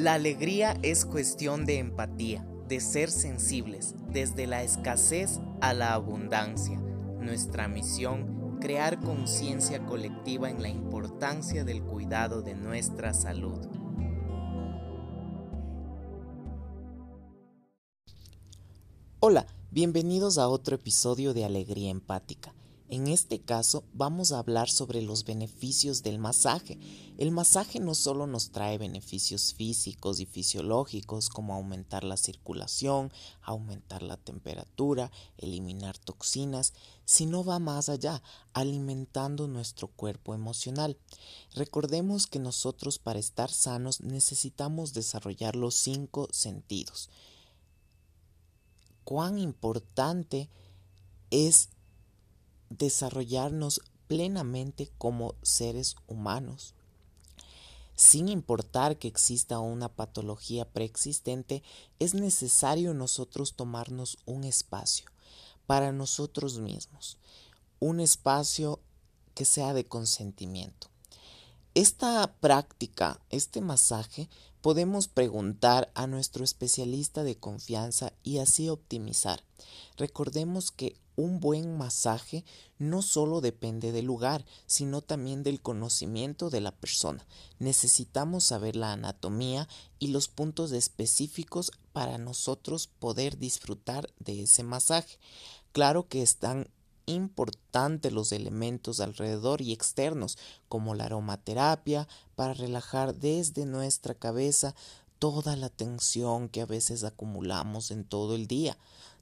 La alegría es cuestión de empatía, de ser sensibles, desde la escasez a la abundancia. Nuestra misión, crear conciencia colectiva en la importancia del cuidado de nuestra salud. Hola, bienvenidos a otro episodio de Alegría Empática. En este caso vamos a hablar sobre los beneficios del masaje. El masaje no solo nos trae beneficios físicos y fisiológicos como aumentar la circulación, aumentar la temperatura, eliminar toxinas, sino va más allá, alimentando nuestro cuerpo emocional. Recordemos que nosotros para estar sanos necesitamos desarrollar los cinco sentidos. Cuán importante es desarrollarnos plenamente como seres humanos. Sin importar que exista una patología preexistente, es necesario nosotros tomarnos un espacio para nosotros mismos, un espacio que sea de consentimiento. Esta práctica, este masaje, podemos preguntar a nuestro especialista de confianza y así optimizar. Recordemos que un buen masaje no solo depende del lugar, sino también del conocimiento de la persona. Necesitamos saber la anatomía y los puntos específicos para nosotros poder disfrutar de ese masaje. Claro que están importantes los elementos alrededor y externos, como la aromaterapia, para relajar desde nuestra cabeza toda la tensión que a veces acumulamos en todo el día.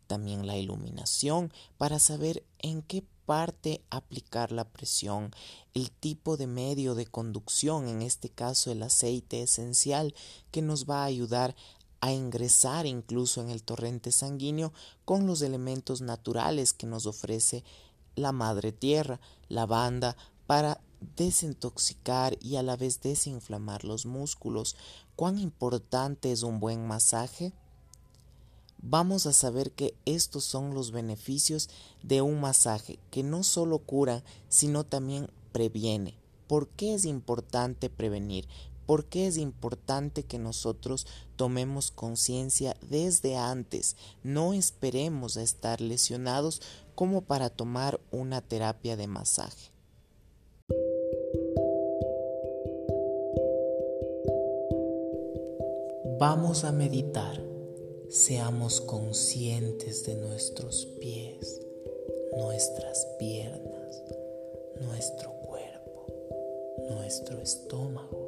También la iluminación para saber en qué parte aplicar la presión, el tipo de medio de conducción, en este caso el aceite esencial, que nos va a ayudar a ingresar incluso en el torrente sanguíneo con los elementos naturales que nos ofrece la madre tierra, la banda, para desintoxicar y a la vez desinflamar los músculos. ¿Cuán importante es un buen masaje? Vamos a saber que estos son los beneficios de un masaje que no solo cura, sino también previene. ¿Por qué es importante prevenir? ¿Por qué es importante que nosotros tomemos conciencia desde antes? No esperemos a estar lesionados como para tomar una terapia de masaje. Vamos a meditar. Seamos conscientes de nuestros pies, nuestras piernas, nuestro cuerpo, nuestro estómago